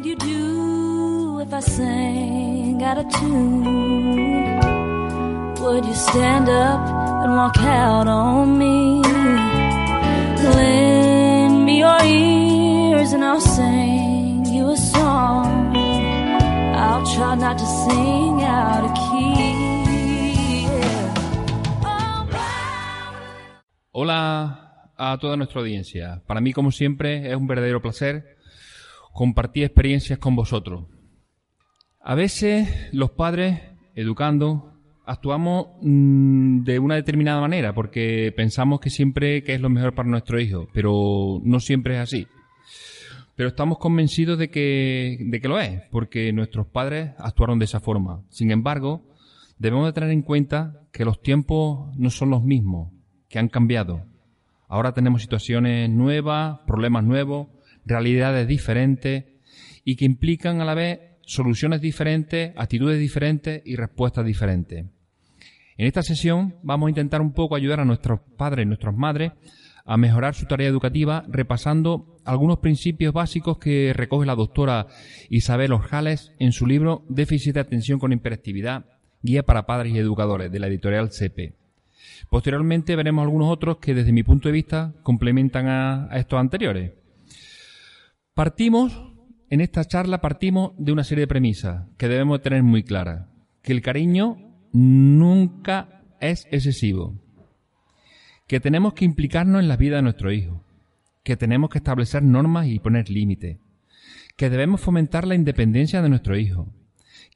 would you do if I sang tune? Would you stand up and walk out on me? Lend me your ears and I'll sing you a song. I'll try not to sing out of key. Hola a toda nuestra audiencia. Para mí, como siempre, es un verdadero placer compartir experiencias con vosotros. A veces los padres, educando, actuamos mm, de una determinada manera porque pensamos que siempre que es lo mejor para nuestro hijo, pero no siempre es así. Pero estamos convencidos de que, de que lo es, porque nuestros padres actuaron de esa forma. Sin embargo, debemos de tener en cuenta que los tiempos no son los mismos, que han cambiado. Ahora tenemos situaciones nuevas, problemas nuevos, realidades diferentes y que implican a la vez soluciones diferentes, actitudes diferentes y respuestas diferentes. En esta sesión vamos a intentar un poco ayudar a nuestros padres y nuestras madres a mejorar su tarea educativa repasando algunos principios básicos que recoge la doctora Isabel Orjales en su libro Déficit de atención con hiperactividad, guía para padres y educadores de la editorial CP. Posteriormente veremos algunos otros que desde mi punto de vista complementan a, a estos anteriores. Partimos, en esta charla partimos de una serie de premisas que debemos tener muy claras. Que el cariño nunca es excesivo. Que tenemos que implicarnos en la vida de nuestro hijo. Que tenemos que establecer normas y poner límites. Que debemos fomentar la independencia de nuestro hijo.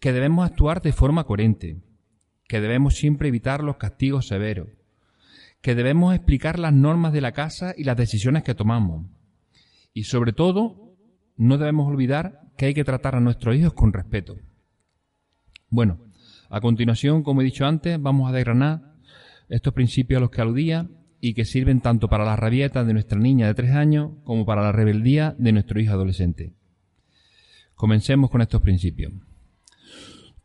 Que debemos actuar de forma coherente. Que debemos siempre evitar los castigos severos. Que debemos explicar las normas de la casa y las decisiones que tomamos. Y sobre todo, no debemos olvidar que hay que tratar a nuestros hijos con respeto. Bueno, a continuación, como he dicho antes, vamos a desgranar estos principios a los que aludía y que sirven tanto para la rabieta de nuestra niña de tres años como para la rebeldía de nuestro hijo adolescente. Comencemos con estos principios.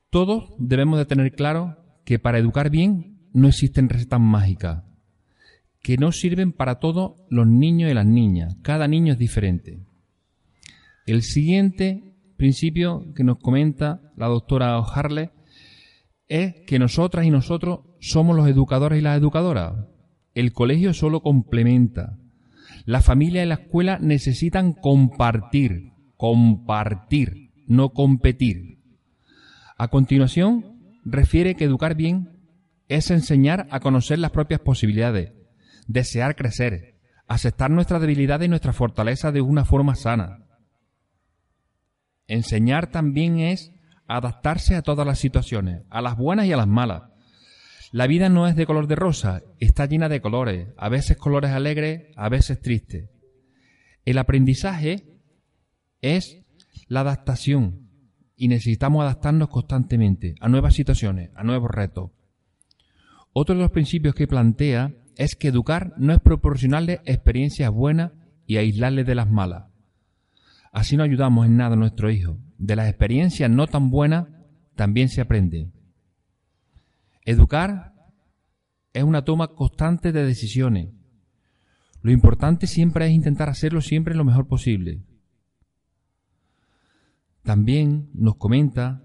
Todos debemos de tener claro que para educar bien no existen recetas mágicas, que no sirven para todos los niños y las niñas. Cada niño es diferente. El siguiente principio que nos comenta la doctora Harley es que nosotras y nosotros somos los educadores y las educadoras. El colegio solo complementa. La familia y la escuela necesitan compartir, compartir, no competir. A continuación, refiere que educar bien es enseñar a conocer las propias posibilidades, desear crecer, aceptar nuestras debilidades y nuestras fortalezas de una forma sana. Enseñar también es adaptarse a todas las situaciones, a las buenas y a las malas. La vida no es de color de rosa, está llena de colores, a veces colores alegres, a veces tristes. El aprendizaje es la adaptación y necesitamos adaptarnos constantemente a nuevas situaciones, a nuevos retos. Otro de los principios que plantea es que educar no es proporcionarle experiencias buenas y aislarle de las malas. Así no ayudamos en nada a nuestro hijo. De las experiencias no tan buenas también se aprende. Educar es una toma constante de decisiones. Lo importante siempre es intentar hacerlo siempre lo mejor posible. También nos comenta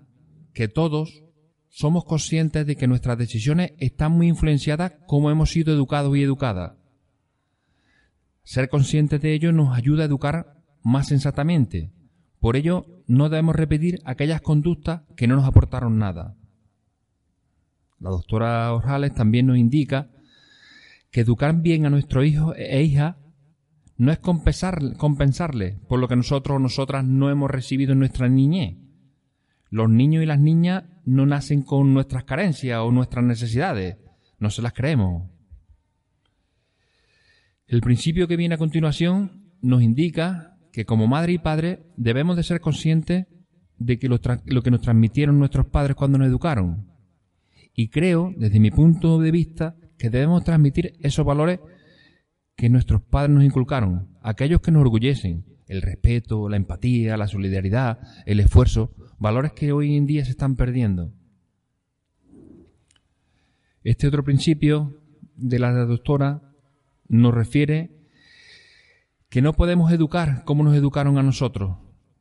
que todos somos conscientes de que nuestras decisiones están muy influenciadas como hemos sido educados y educadas. Ser conscientes de ello nos ayuda a educar más sensatamente. Por ello, no debemos repetir aquellas conductas que no nos aportaron nada. La doctora Orjales también nos indica que educar bien a nuestro hijo e hija no es compensar, compensarle por lo que nosotros o nosotras no hemos recibido en nuestra niñez. Los niños y las niñas no nacen con nuestras carencias o nuestras necesidades, no se las creemos. El principio que viene a continuación nos indica que como madre y padre debemos de ser conscientes de que lo, que nos transmitieron nuestros padres cuando nos educaron. Y creo, desde mi punto de vista, que debemos transmitir esos valores que nuestros padres nos inculcaron, aquellos que nos orgullecen, el respeto, la empatía, la solidaridad, el esfuerzo, valores que hoy en día se están perdiendo. Este otro principio de la doctora nos refiere que no podemos educar como nos educaron a nosotros.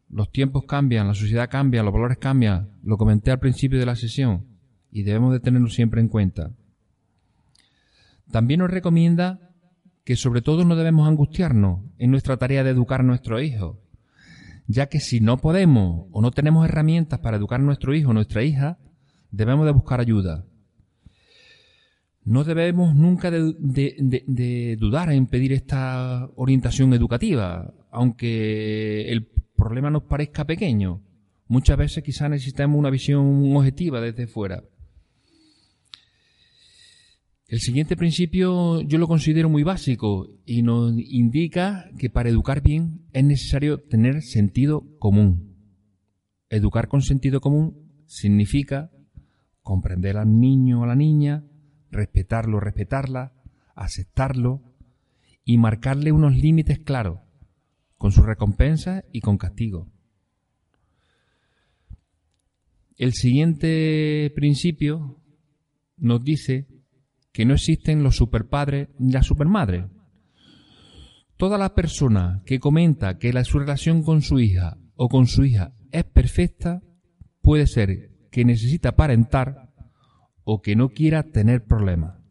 los tiempos cambian, la sociedad cambia, los valores cambian, lo comenté al principio de la sesión y debemos de tenerlo siempre en cuenta. También nos recomienda que sobre todo no debemos angustiarnos en nuestra tarea de educar a nuestros hijos, ya que si no podemos o no tenemos herramientas para educar a nuestro hijo o nuestra hija, debemos de buscar ayuda. No debemos nunca de, dudar en pedir esta orientación educativa, aunque el problema nos parezca pequeño. Muchas veces quizás necesitamos una visión objetiva desde fuera. El siguiente principio yo lo considero muy básico y nos indica que para educar bien es necesario tener sentido común. Educar con sentido común significa comprender al niño o a la niña, respetarlo, respetarla, aceptarlo y marcarle unos límites claros, con su recompensa y con castigo. El siguiente principio nos dice que no existen los superpadres ni las supermadres. Toda la persona que comenta que la, su relación con su hija o con su hija es perfecta puede ser que necesita aparentar o que no quiera tener problemas.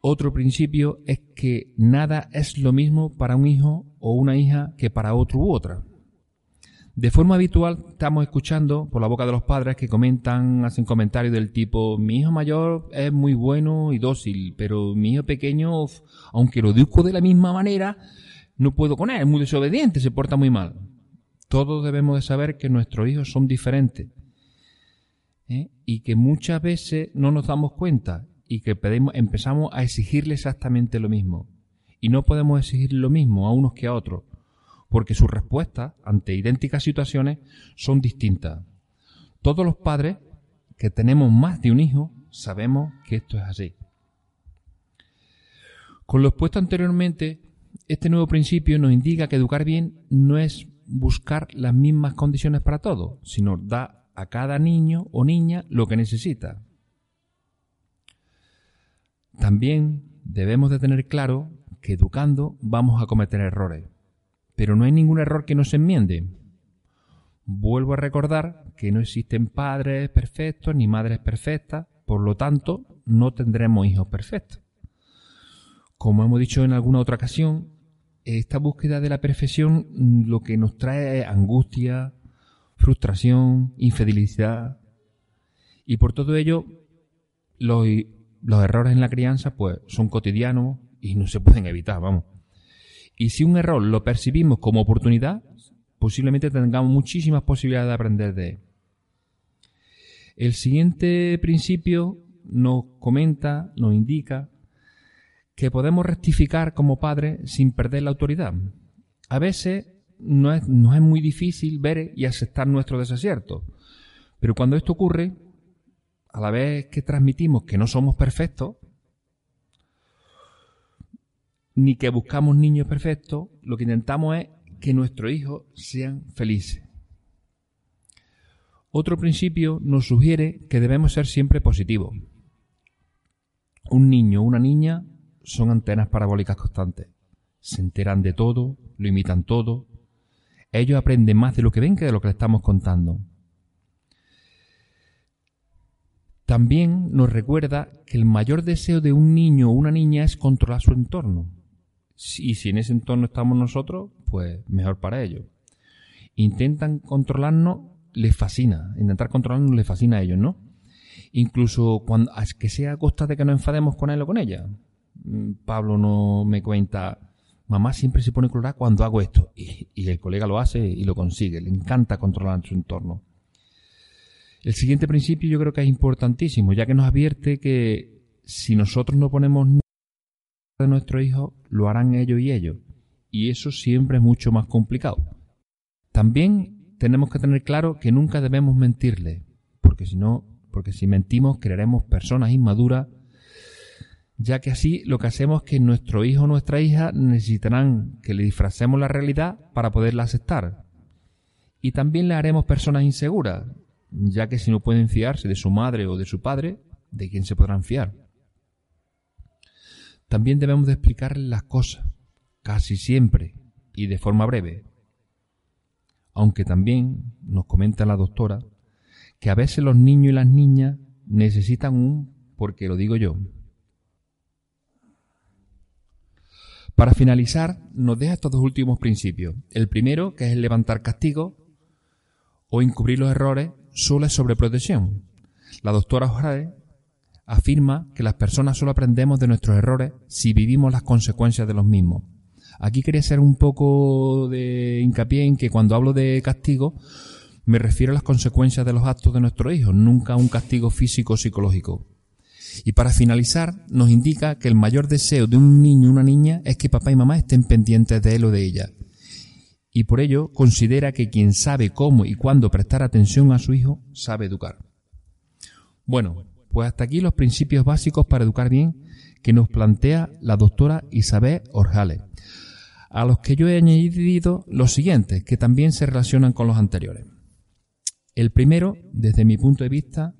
Otro principio es que nada es lo mismo para un hijo o una hija que para otro u otra. De forma habitual estamos escuchando por la boca de los padres que comentan, hacen comentarios del tipo, mi hijo mayor es muy bueno y dócil, pero mi hijo pequeño, aunque lo educo de la misma manera, no puedo con él, es muy desobediente, se porta muy mal. Todos debemos de saber que nuestros hijos son diferentes ¿eh? y que muchas veces no nos damos cuenta y que empezamos a exigirle exactamente lo mismo. Y no podemos exigir lo mismo a unos que a otros, porque sus respuestas ante idénticas situaciones son distintas. Todos los padres que tenemos más de un hijo sabemos que esto es así. Con lo expuesto anteriormente, este nuevo principio nos indica que educar bien no es buscar las mismas condiciones para todos, sino dar a cada niño o niña lo que necesita. También debemos de tener claro que educando vamos a cometer errores, pero no hay ningún error que no se enmiende. Vuelvo a recordar que no existen padres perfectos ni madres perfectas, por lo tanto no tendremos hijos perfectos. Como hemos dicho en alguna otra ocasión, esta búsqueda de la perfección lo que nos trae es angustia, frustración, infidelidad. Y por todo ello, los, los errores en la crianza pues son cotidianos y no se pueden evitar, vamos. Y si un error lo percibimos como oportunidad, posiblemente tengamos muchísimas posibilidades de aprender de él. El siguiente principio nos comenta, nos indica que podemos rectificar como padres sin perder la autoridad. A veces no es, es muy difícil ver y aceptar nuestro desacierto. Pero cuando esto ocurre, a la vez que transmitimos que no somos perfectos, ni que buscamos niños perfectos, lo que intentamos es que nuestros hijos sean felices. Otro principio nos sugiere que debemos ser siempre positivos. Un niño o una niña son antenas parabólicas constantes. Se enteran de todo, lo imitan todo, ellos aprenden más de lo que ven que de lo que le estamos contando. También nos recuerda que el mayor deseo de un niño o una niña es controlar su entorno. Y si en ese entorno estamos nosotros, pues mejor para ellos. Intentan controlarnos, les fascina. Intentar controlarnos les fascina a ellos, ¿no? Incluso cuando, que sea a costa de que nos enfademos con él o con ella. Mm, Pablo no me cuenta, mamá siempre se pone colorada cuando hago esto. Y, el colega lo hace y lo consigue. Le encanta controlar su entorno. El siguiente principio yo creo que es importantísimo, ya que nos advierte que si nosotros no ponemos de nuestro hijo, lo harán ellos y ellos. Y eso siempre es mucho más complicado. También tenemos que tener claro que nunca debemos mentirle, porque si no, porque si mentimos crearemos personas inmaduras ya que así lo que hacemos es que nuestro hijo o nuestra hija necesitarán que le disfracemos la realidad para poderla aceptar. Y también le haremos personas inseguras, ya que si no pueden fiarse de su madre o de su padre, ¿de quién se podrán fiar? También debemos de explicarles las cosas, casi siempre, y de forma breve, aunque también nos comenta la doctora que a veces los niños y las niñas necesitan un, porque lo digo yo. Para finalizar, nos deja estos dos últimos principios. El primero, que es el levantar castigo o encubrir los errores, solo es sobreprotección. La doctora Ojade afirma que las personas solo aprendemos de nuestros errores si vivimos las consecuencias de los mismos. Aquí quería hacer un poco de hincapié en que cuando hablo de castigo me refiero a las consecuencias de los actos de nuestros hijos, nunca a un castigo físico o psicológico. Y para finalizar, nos indica que el mayor deseo de un niño o una niña es que papá y mamá estén pendientes de él o de ella. Y por ello considera que quien sabe cómo y cuándo prestar atención a su hijo sabe educar. Bueno, pues hasta aquí los principios básicos para educar bien que nos plantea la doctora Isabel Orjales a los que yo he añadido los siguientes, que también se relacionan con los anteriores. El primero, desde mi punto de vista,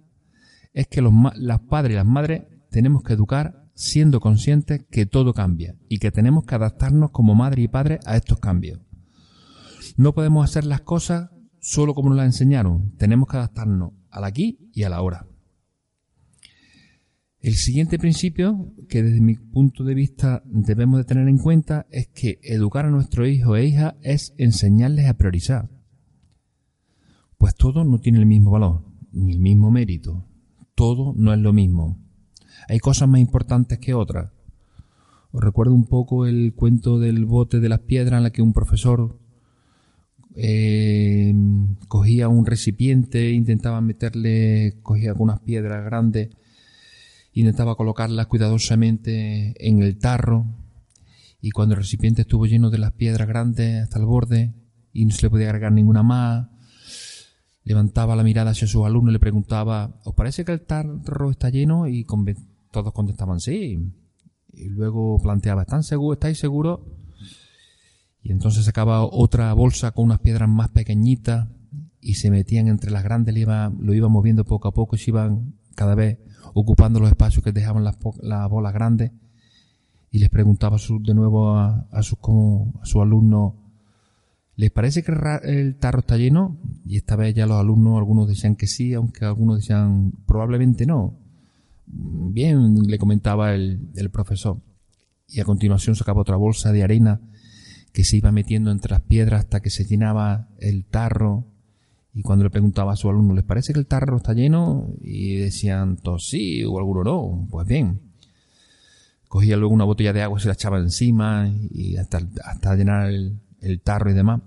es que los, padres y las madres tenemos que educar siendo conscientes que todo cambia y que tenemos que adaptarnos como madre y padre a estos cambios. No podemos hacer las cosas solo como nos las enseñaron, tenemos que adaptarnos al aquí y a la ahora. El siguiente principio que desde mi punto de vista debemos de tener en cuenta es que educar a nuestro hijo e hija es enseñarles a priorizar. Pues todo no tiene el mismo valor, ni el mismo mérito. Todo no es lo mismo. Hay cosas más importantes que otras. Os recuerdo un poco el cuento del bote de las piedras en la que un profesor eh, cogía un recipiente, intentaba meterle, cogía algunas piedras grandes intentaba colocarlas cuidadosamente en el tarro y cuando el recipiente estuvo lleno de las piedras grandes hasta el borde y no se le podía agregar ninguna más, levantaba la mirada hacia sus alumnos y le preguntaba, ¿os parece que el tarro está lleno? Y todos contestaban sí. Y luego planteaba, ¿están seguros? ¿Estáis seguros? Y entonces sacaba otra bolsa con unas piedras más pequeñitas y se metían entre las grandes, lo iba, lo iba moviendo poco a poco y se iban cada vez ocupando los espacios que dejaban las, bolas grandes y les preguntaba de nuevo a, a sus alumnos, ¿les parece que el tarro está lleno? Y esta vez ya los alumnos, algunos decían que sí, aunque algunos decían probablemente no. Bien, le comentaba el, profesor. Y a continuación sacaba otra bolsa de arena que se iba metiendo entre las piedras hasta que se llenaba el tarro y cuando le preguntaba a su alumno, ¿les parece que el tarro está lleno? Y decían, todos sí, o alguno no. Pues bien. Cogía luego una botella de agua se la echaba encima y hasta, hasta llenar el, tarro y demás.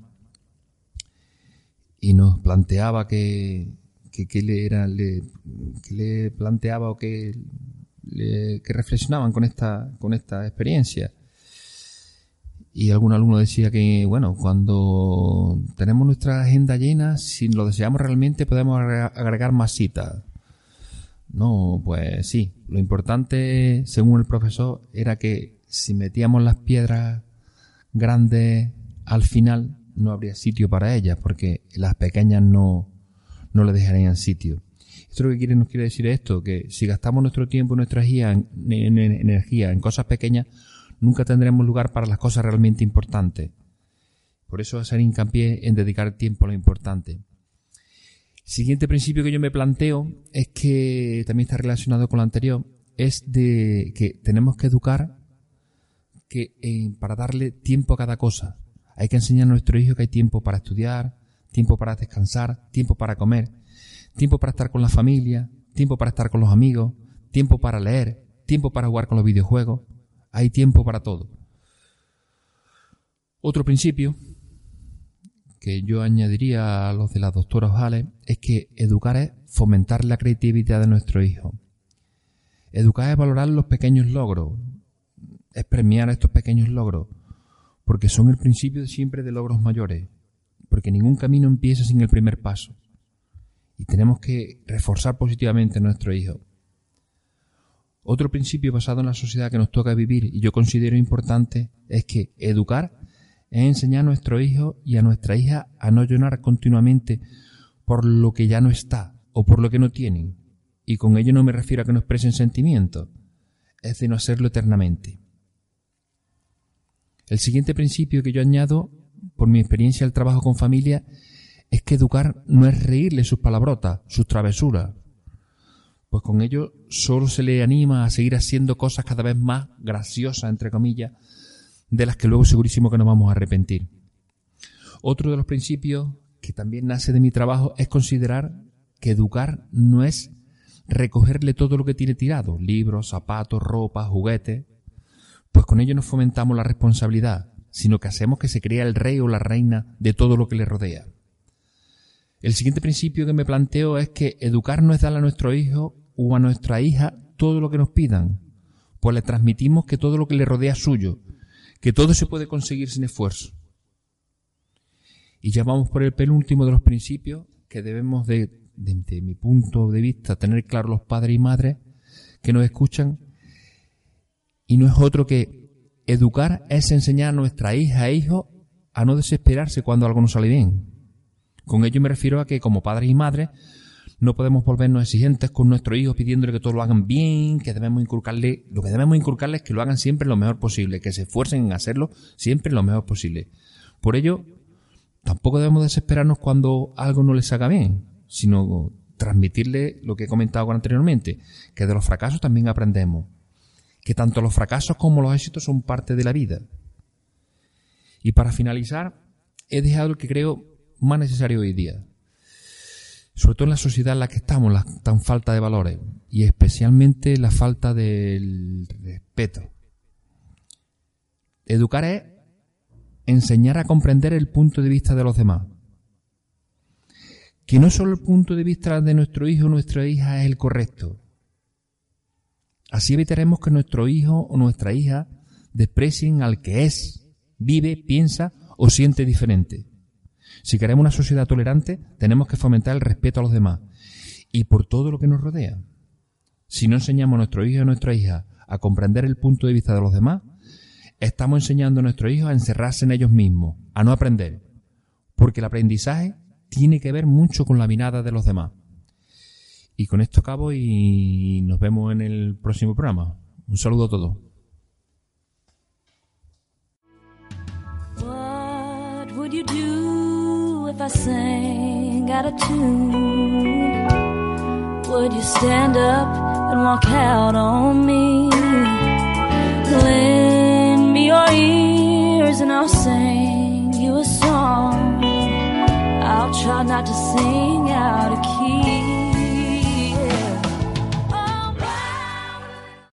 Y nos planteaba que, que, le era, le, le planteaba o que, que reflexionaban con esta, con esta experiencia. Y algún alumno decía que, bueno, cuando tenemos nuestra agenda llena, si lo deseamos realmente, podemos agregar más citas. No, pues sí. Lo importante, según el profesor, era que si metíamos las piedras grandes al final, no habría sitio para ellas, porque las pequeñas no, no le dejarían sitio. Esto lo que quiere, nos quiere decir esto, que si gastamos nuestro tiempo, nuestra energía en energía en cosas pequeñas, nunca tendremos lugar para las cosas realmente importantes. Por eso hacer hincapié en dedicar tiempo a lo importante. Siguiente principio que yo me planteo es que también está relacionado con lo anterior, es de que tenemos que educar eh, para darle tiempo a cada cosa. Hay que enseñar a nuestro hijo que hay tiempo para estudiar, tiempo para descansar, tiempo para comer, tiempo para estar con la familia, tiempo para estar con los amigos, tiempo para leer, tiempo para jugar con los videojuegos, hay tiempo para todo. Otro principio que yo añadiría a los de la doctora Ojales es que educar es fomentar la creatividad de nuestro hijo. Educar es valorar los pequeños logros, es premiar estos pequeños logros, porque son el principio siempre de logros mayores, porque ningún camino empieza sin el primer paso. Y tenemos que reforzar positivamente a nuestro hijo. Otro principio basado en la sociedad que nos toca vivir y yo considero importante es que educar es enseñar a nuestro hijo y a nuestra hija a no llorar continuamente por lo que ya no está o por lo que no tienen. Y con ello no me refiero a que no expresen sentimientos, es de no hacerlo eternamente. El siguiente principio que yo añado, por mi experiencia al trabajo con familia, es que educar no es reírle sus palabrotas, sus travesuras. Pues con ello solo se le anima a seguir haciendo cosas cada vez más graciosas, entre comillas, de las que luego segurísimo que nos vamos a arrepentir. Otro de los principios que también nace de mi trabajo es considerar que educar no es recogerle todo lo que tiene tirado, libros, zapatos, ropa, juguetes, pues con ello no fomentamos la responsabilidad, sino que hacemos que se crea el rey o la reina de todo lo que le rodea. El siguiente principio que me planteo es que educar no es darle a nuestro hijo o a nuestra hija todo lo que nos pidan, pues le transmitimos que todo lo que le rodea es suyo, que todo se puede conseguir sin esfuerzo. Y ya vamos por el penúltimo de los principios que debemos de, desde mi punto de vista, tener claro los padres y madres que nos escuchan, y no es otro que educar es enseñar a nuestra hija e hijo a no desesperarse cuando algo no sale bien. Con ello me refiero a que como padres y madres no podemos volvernos exigentes con nuestros hijos pidiéndole que todo lo hagan bien, que debemos inculcarle, lo que debemos inculcarle es que lo hagan siempre lo mejor posible, que se esfuercen en hacerlo siempre lo mejor posible. Por ello, tampoco debemos desesperarnos cuando algo no les haga bien, sino transmitirle lo que he comentado anteriormente, que de los fracasos también aprendemos, que tanto los fracasos como los éxitos son parte de la vida. Y para finalizar, he dejado lo que creo más necesario hoy día, sobre todo en la sociedad en la que estamos, la tan falta de valores y especialmente la falta del respeto. Educar es enseñar a comprender el punto de vista de los demás. Que no solo el punto de vista de nuestro hijo o nuestra hija es el correcto. Así evitaremos que nuestro hijo o nuestra hija desprecien al que es, vive, piensa o siente diferente. Si queremos una sociedad tolerante, tenemos que fomentar el respeto a los demás y por todo lo que nos rodea. Si no enseñamos a nuestro hijo o nuestra hija a comprender el punto de vista de los demás, estamos enseñando a nuestros hijos a encerrarse en ellos mismos, a no aprender, porque el aprendizaje tiene que ver mucho con la mirada de los demás. Y con esto acabo y nos vemos en el próximo programa. Un saludo a todos. if I sang out of tune? Would you stand up and walk out on me? Lend me your ears and I'll sing you a song. I'll try not to sing